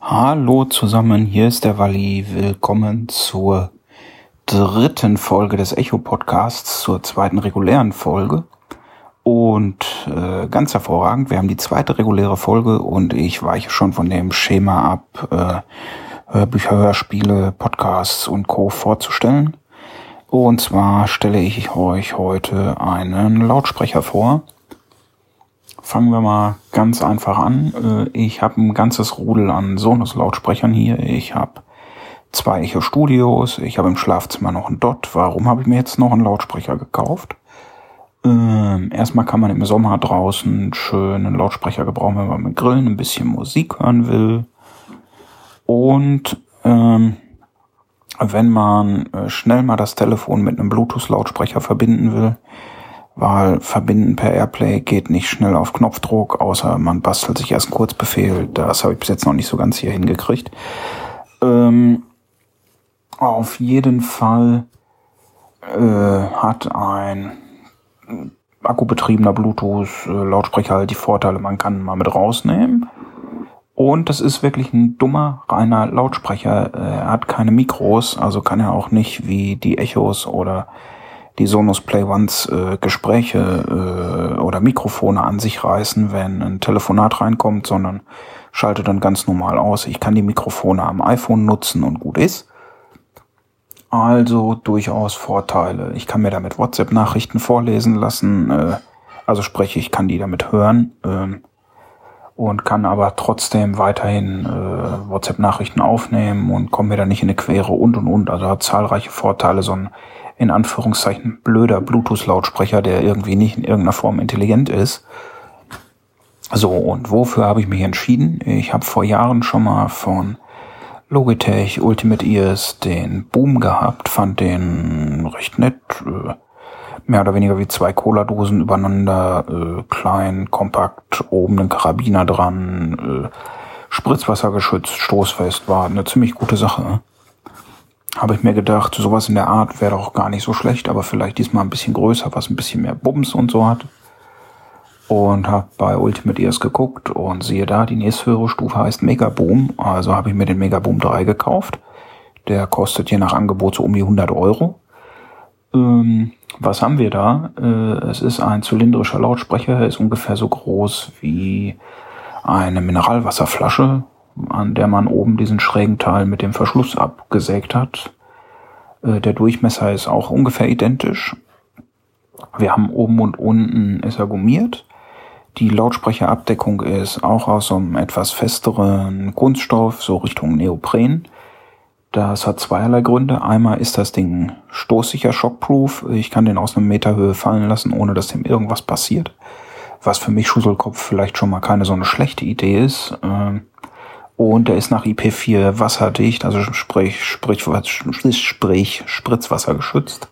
Hallo zusammen, hier ist der Walli. Willkommen zur dritten Folge des Echo Podcasts, zur zweiten regulären Folge. Und äh, ganz hervorragend, wir haben die zweite reguläre Folge und ich weiche schon von dem Schema ab, äh, Hörbücher, Hörspiele, Podcasts und Co. vorzustellen. Und zwar stelle ich euch heute einen Lautsprecher vor Fangen wir mal ganz einfach an. Äh, ich habe ein ganzes Rudel an Sonos-Lautsprechern hier. Ich habe zwei Echo Studios. Ich habe im Schlafzimmer noch einen Dot. Warum habe ich mir jetzt noch einen Lautsprecher gekauft? Ähm, erstmal kann man im Sommer draußen schön einen Lautsprecher gebrauchen, wenn man mit Grillen ein bisschen Musik hören will. Und ähm, wenn man äh, schnell mal das Telefon mit einem Bluetooth-Lautsprecher verbinden will, weil verbinden per Airplay geht nicht schnell auf Knopfdruck, außer man bastelt sich erst einen Kurzbefehl. Das habe ich bis jetzt noch nicht so ganz hier hingekriegt. Ähm, auf jeden Fall äh, hat ein akkubetriebener Bluetooth-Lautsprecher halt die Vorteile, man kann mal mit rausnehmen. Und das ist wirklich ein dummer, reiner Lautsprecher. Er hat keine Mikros, also kann er auch nicht wie die Echos oder die Sonos Play Ones äh, Gespräche äh, oder Mikrofone an sich reißen, wenn ein Telefonat reinkommt, sondern schalte dann ganz normal aus. Ich kann die Mikrofone am iPhone nutzen und gut ist. Also durchaus Vorteile. Ich kann mir damit WhatsApp-Nachrichten vorlesen lassen. Äh, also spreche ich kann die damit hören äh, und kann aber trotzdem weiterhin äh, WhatsApp-Nachrichten aufnehmen und komme mir da nicht in eine Quere und und und. Also hat zahlreiche Vorteile, so ein in Anführungszeichen blöder Bluetooth-Lautsprecher, der irgendwie nicht in irgendeiner Form intelligent ist. So, und wofür habe ich mich entschieden? Ich habe vor Jahren schon mal von Logitech Ultimate Ears den Boom gehabt, fand den recht nett, äh, mehr oder weniger wie zwei Cola-Dosen übereinander, äh, klein, kompakt, oben ein Karabiner dran, äh, Spritzwasser geschützt, stoßfest, war eine ziemlich gute Sache habe ich mir gedacht, sowas in der Art wäre doch gar nicht so schlecht, aber vielleicht diesmal ein bisschen größer, was ein bisschen mehr Bums und so hat. Und habe bei Ultimate Ears geguckt und siehe da, die nächsthöhere Stufe heißt Mega Boom. Also habe ich mir den Mega Boom 3 gekauft. Der kostet je nach Angebot so um die 100 Euro. Ähm, was haben wir da? Äh, es ist ein zylindrischer Lautsprecher, ist ungefähr so groß wie eine Mineralwasserflasche, an der man oben diesen schrägen Teil mit dem Verschluss abgesägt hat. Äh, der Durchmesser ist auch ungefähr identisch. Wir haben oben und unten ist er gummiert. Die Lautsprecherabdeckung ist auch aus so einem etwas festeren Kunststoff, so Richtung Neopren. Das hat zweierlei Gründe. Einmal ist das Ding stoßsicher, shockproof. Ich kann den aus einem Meter Höhe fallen lassen, ohne dass dem irgendwas passiert. Was für mich Schusselkopf vielleicht schon mal keine so eine schlechte Idee ist. Ähm, und er ist nach IP4 wasserdicht, also sprich, sprich, sprich Spritzwasser geschützt.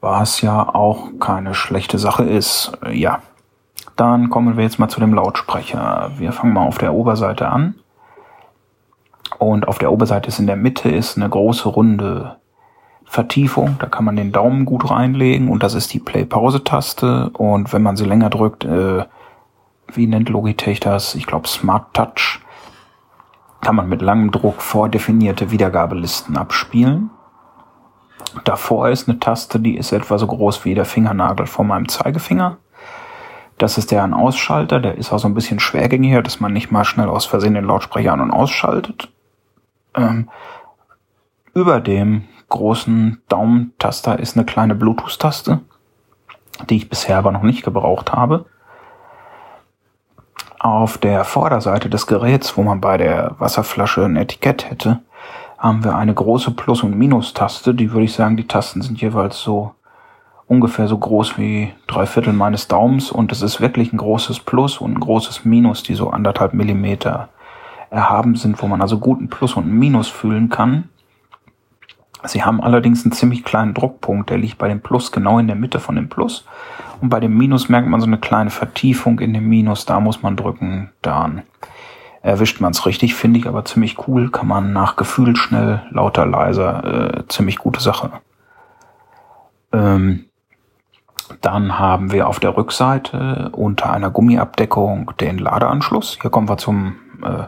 Was ja auch keine schlechte Sache ist. Ja. Dann kommen wir jetzt mal zu dem Lautsprecher. Wir fangen mal auf der Oberseite an. Und auf der Oberseite ist in der Mitte ist eine große runde Vertiefung. Da kann man den Daumen gut reinlegen und das ist die Play-Pause-Taste. Und wenn man sie länger drückt, äh, wie nennt Logitech das? Ich glaube Smart Touch. Kann man mit langem Druck vordefinierte Wiedergabelisten abspielen. Davor ist eine Taste, die ist etwa so groß wie der Fingernagel von meinem Zeigefinger. Das ist der ein Ausschalter, der ist auch so ein bisschen schwergängiger, dass man nicht mal schnell aus Versehen den Lautsprecher an- und ausschaltet. Ähm, über dem großen Daumentaster ist eine kleine Bluetooth-Taste, die ich bisher aber noch nicht gebraucht habe. Auf der Vorderseite des Geräts, wo man bei der Wasserflasche ein Etikett hätte, haben wir eine große Plus- und Minus-Taste. Die würde ich sagen, die Tasten sind jeweils so ungefähr so groß wie drei Viertel meines Daumens und es ist wirklich ein großes Plus und ein großes Minus, die so anderthalb Millimeter erhaben sind, wo man also gut ein Plus und Minus fühlen kann. Sie haben allerdings einen ziemlich kleinen Druckpunkt, der liegt bei dem Plus genau in der Mitte von dem Plus. Und bei dem Minus merkt man so eine kleine Vertiefung in dem Minus, da muss man drücken, dann erwischt man es richtig, finde ich aber ziemlich cool, kann man nach Gefühl schnell, lauter, leiser, äh, ziemlich gute Sache. Ähm, dann haben wir auf der Rückseite unter einer Gummiabdeckung den Ladeanschluss. Hier kommen wir zum äh,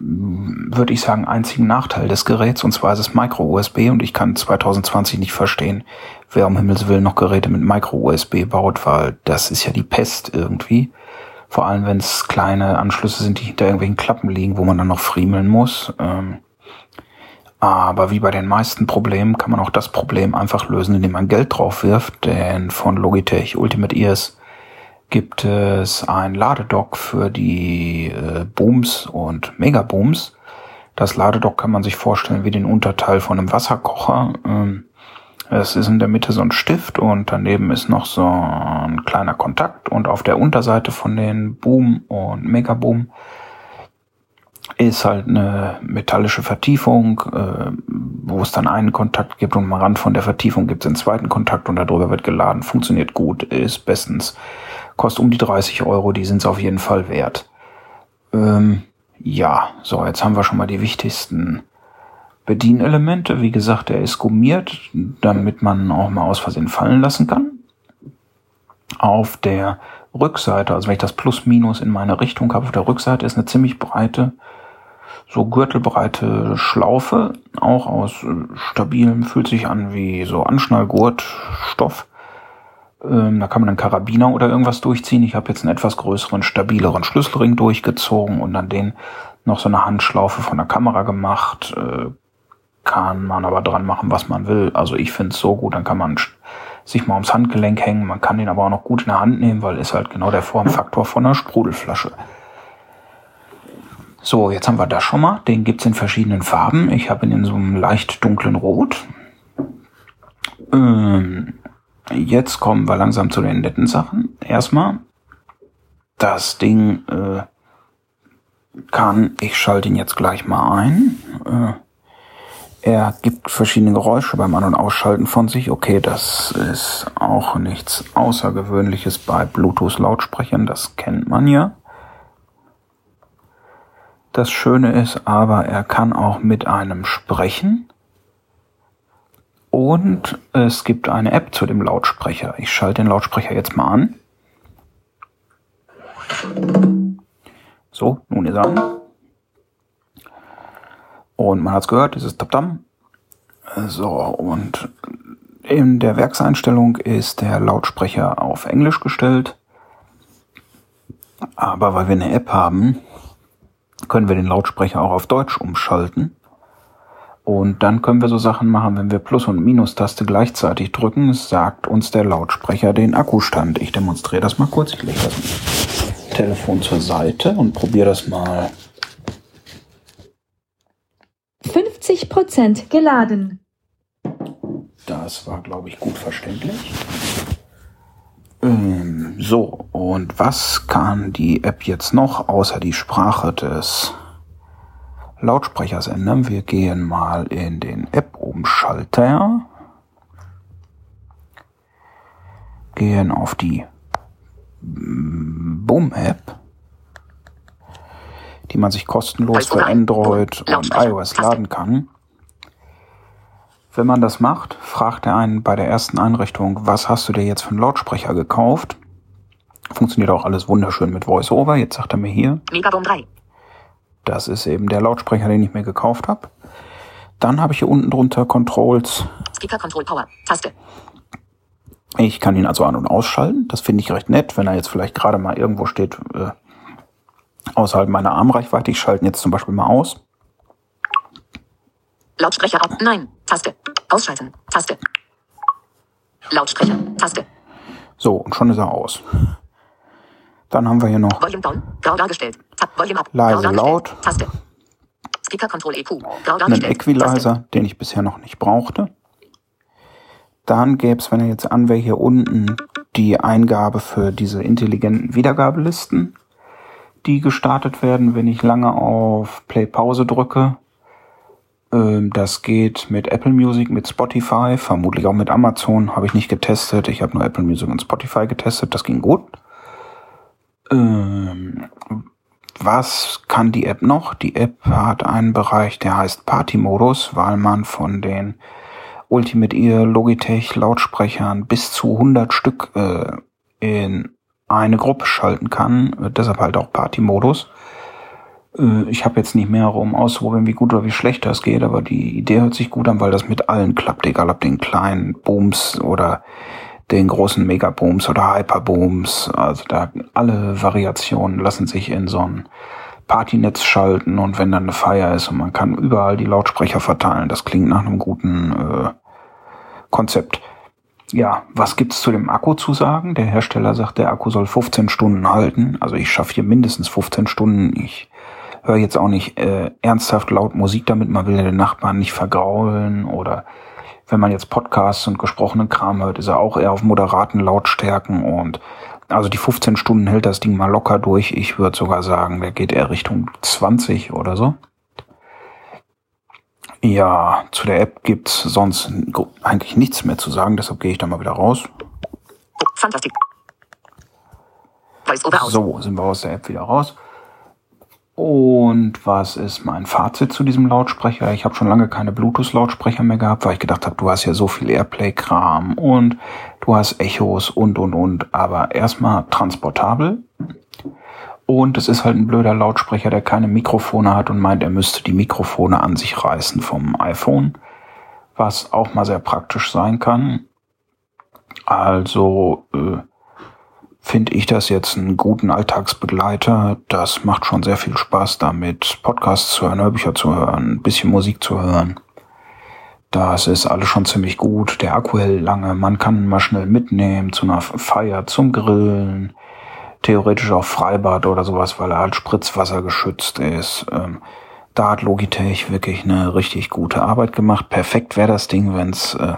würde ich sagen, einzigen Nachteil des Geräts, und zwar ist es Micro-USB und ich kann 2020 nicht verstehen, wer um Himmels Willen noch Geräte mit Micro-USB baut, weil das ist ja die Pest irgendwie. Vor allem, wenn es kleine Anschlüsse sind, die hinter irgendwelchen Klappen liegen, wo man dann noch friemeln muss. Ähm, aber wie bei den meisten Problemen kann man auch das Problem einfach lösen, indem man Geld drauf wirft, denn von Logitech Ultimate Ears gibt es ein Ladedock für die äh, Booms und Megabooms. Das Ladedock kann man sich vorstellen wie den Unterteil von einem Wasserkocher. Ähm, es ist in der Mitte so ein Stift und daneben ist noch so ein kleiner Kontakt und auf der Unterseite von den Boom und Megaboom ist halt eine metallische Vertiefung, äh, wo es dann einen Kontakt gibt und am Rand von der Vertiefung gibt es einen zweiten Kontakt und darüber wird geladen. Funktioniert gut, ist bestens Kostet um die 30 Euro, die sind es auf jeden Fall wert. Ähm, ja, so, jetzt haben wir schon mal die wichtigsten Bedienelemente. Wie gesagt, er ist gummiert, damit man auch mal aus Versehen fallen lassen kann. Auf der Rückseite, also wenn ich das Plus-Minus in meine Richtung habe, auf der Rückseite ist eine ziemlich breite, so gürtelbreite Schlaufe, auch aus stabilem, fühlt sich an wie so Anschnallgurtstoff. Ähm, da kann man einen Karabiner oder irgendwas durchziehen. Ich habe jetzt einen etwas größeren, stabileren Schlüsselring durchgezogen und an den noch so eine Handschlaufe von der Kamera gemacht. Äh, kann man aber dran machen, was man will. Also ich finde es so gut, dann kann man sich mal ums Handgelenk hängen. Man kann den aber auch noch gut in der Hand nehmen, weil ist halt genau der Formfaktor von einer Sprudelflasche. So, jetzt haben wir das schon mal. Den gibt's in verschiedenen Farben. Ich habe ihn in so einem leicht dunklen Rot. Ähm, Jetzt kommen wir langsam zu den netten Sachen. Erstmal, das Ding äh, kann, ich schalte ihn jetzt gleich mal ein. Äh, er gibt verschiedene Geräusche beim An- und Ausschalten von sich. Okay, das ist auch nichts Außergewöhnliches bei Bluetooth-Lautsprechern, das kennt man ja. Das Schöne ist aber, er kann auch mit einem sprechen. Und es gibt eine App zu dem Lautsprecher. Ich schalte den Lautsprecher jetzt mal an. So, nun ist er an. Und man hat es gehört, dieses Taptam. So, und in der Werkseinstellung ist der Lautsprecher auf Englisch gestellt. Aber weil wir eine App haben, können wir den Lautsprecher auch auf Deutsch umschalten. Und dann können wir so Sachen machen, wenn wir Plus- und Minus-Taste gleichzeitig drücken, sagt uns der Lautsprecher den Akkustand. Ich demonstriere das mal kurz. Ich lege das Telefon zur Seite und probiere das mal. 50% geladen. Das war, glaube ich, gut verständlich. Ähm, so, und was kann die App jetzt noch außer die Sprache des Lautsprechers ändern. Wir gehen mal in den App-Umschalter. Gehen auf die Boom-App, die man sich kostenlos für Android und iOS laden kann. Wenn man das macht, fragt er einen bei der ersten Einrichtung, was hast du dir jetzt für einen Lautsprecher gekauft? Funktioniert auch alles wunderschön mit VoiceOver. Jetzt sagt er mir hier. Megaboom 3. Das ist eben der Lautsprecher, den ich mir gekauft habe. Dann habe ich hier unten drunter Controls. Speaker Control Power. Taste. Ich kann ihn also an- und ausschalten. Das finde ich recht nett, wenn er jetzt vielleicht gerade mal irgendwo steht, äh, außerhalb meiner Armreichweite. Ich schalte ihn jetzt zum Beispiel mal aus. Lautsprecher ab. Nein. Taste. Ausschalten. Taste. Lautsprecher. Taste. So, und schon ist er aus. Dann haben wir hier noch Volume down. Grau dargestellt. Tab. Volume up. leise Grau laut, Taste. Speaker Control EQ. Grau einen dargestellt. Equalizer, den ich bisher noch nicht brauchte. Dann gäbe es, wenn er jetzt an wäre, hier unten die Eingabe für diese intelligenten Wiedergabelisten, die gestartet werden, wenn ich lange auf Play-Pause drücke. Ähm, Das geht mit Apple Music, mit Spotify, vermutlich auch mit Amazon. Habe ich nicht getestet. Ich habe nur Apple Music und Spotify getestet. Das ging gut. Ähm, was kann die App noch? Die App hat einen Bereich, der heißt Party-Modus, weil man von den Ultimate Ear Logitech Lautsprechern bis zu 100 Stück äh, in eine Gruppe schalten kann. Deshalb halt auch Party-Modus. Äh, ich habe jetzt nicht mehrere, um auszuprobieren, wie gut oder wie schlecht das geht, aber die Idee hört sich gut an, weil das mit allen klappt, egal ob den kleinen Booms oder den großen Megabooms oder Hyperbooms. Also da alle Variationen lassen sich in so ein Partynetz schalten und wenn dann eine Feier ist und man kann überall die Lautsprecher verteilen, das klingt nach einem guten äh, Konzept. Ja, was gibt's zu dem Akku zu sagen? Der Hersteller sagt, der Akku soll 15 Stunden halten. Also ich schaffe hier mindestens 15 Stunden. Ich höre jetzt auch nicht äh, ernsthaft laut Musik damit. Man will den Nachbarn nicht vergraulen oder wenn man jetzt Podcasts und gesprochenen Kram hört, ist er auch eher auf moderaten Lautstärken und also die 15 Stunden hält das Ding mal locker durch. Ich würde sogar sagen, der geht eher Richtung 20 oder so. Ja, zu der App gibt's sonst eigentlich nichts mehr zu sagen, deshalb gehe ich da mal wieder raus. Fantastik. So, sind wir aus der App wieder raus. Und was ist mein Fazit zu diesem Lautsprecher? Ich habe schon lange keine Bluetooth-Lautsprecher mehr gehabt, weil ich gedacht habe, du hast ja so viel Airplay-Kram und du hast Echos und, und, und. Aber erstmal transportabel. Und es ist halt ein blöder Lautsprecher, der keine Mikrofone hat und meint, er müsste die Mikrofone an sich reißen vom iPhone. Was auch mal sehr praktisch sein kann. Also, äh, finde ich das jetzt einen guten Alltagsbegleiter. Das macht schon sehr viel Spaß damit, Podcasts zu hören, Hörbücher zu hören, ein bisschen Musik zu hören. Das ist alles schon ziemlich gut. Der Akku hält lange. Man kann ihn mal schnell mitnehmen zu einer Feier, zum Grillen. Theoretisch auch Freibad oder sowas, weil er halt Spritzwasser geschützt ist. Ähm, da hat Logitech wirklich eine richtig gute Arbeit gemacht. Perfekt wäre das Ding, wenn es äh,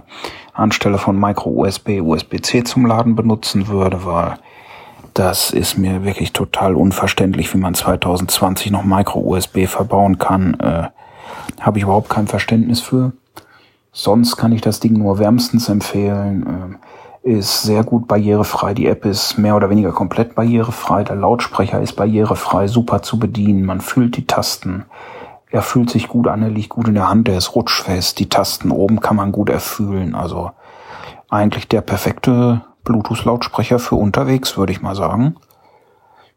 anstelle von Micro USB USB-C zum Laden benutzen würde, weil das ist mir wirklich total unverständlich, wie man 2020 noch Micro-USB verbauen kann. Äh, Habe ich überhaupt kein Verständnis für. Sonst kann ich das Ding nur wärmstens empfehlen. Äh, ist sehr gut barrierefrei. Die App ist mehr oder weniger komplett barrierefrei. Der Lautsprecher ist barrierefrei, super zu bedienen. Man fühlt die Tasten. Er fühlt sich gut an, er liegt gut in der Hand, er ist rutschfest. Die Tasten oben kann man gut erfühlen. Also eigentlich der perfekte Bluetooth-Lautsprecher für unterwegs, würde ich mal sagen.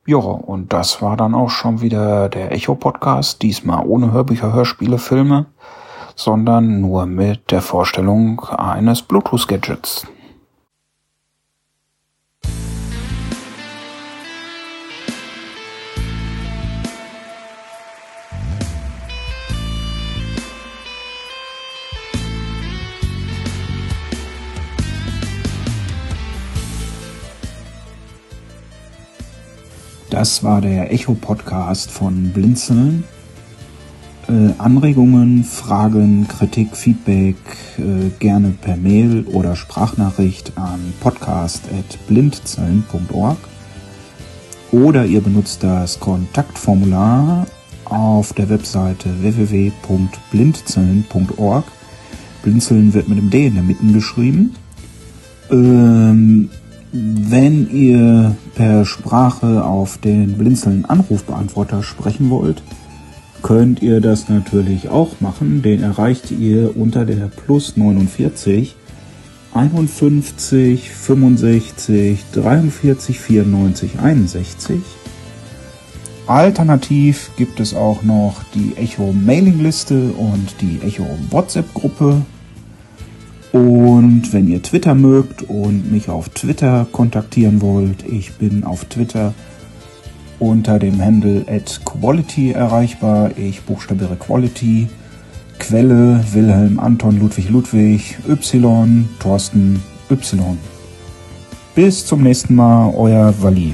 Ja, und das war dann auch schon wieder der Echo-Podcast, diesmal ohne Hörbücher, Hörspiele, Filme, sondern nur mit der Vorstellung eines Bluetooth-Gadgets. Das war der Echo-Podcast von Blinzeln. Äh, Anregungen, Fragen, Kritik, Feedback äh, gerne per Mail oder Sprachnachricht an podcast.blindzellen.org oder ihr benutzt das Kontaktformular auf der Webseite www.blindzellen.org. Blinzeln wird mit dem D in der Mitte geschrieben. Ähm, Wenn ihr per Sprache auf den Blinzeln Anrufbeantworter sprechen wollt, könnt ihr das natürlich auch machen. Den erreicht ihr unter der Plus 49 51 65 43 94 61. Alternativ gibt es auch noch die Echo Mailingliste und die Echo WhatsApp Gruppe. Und wenn ihr Twitter mögt und mich auf Twitter kontaktieren wollt, ich bin auf Twitter unter dem Handle at Quality erreichbar. Ich buchstabiere Quality. Quelle Wilhelm Anton Ludwig Ludwig Y Thorsten Y. Bis zum nächsten Mal, euer Wally.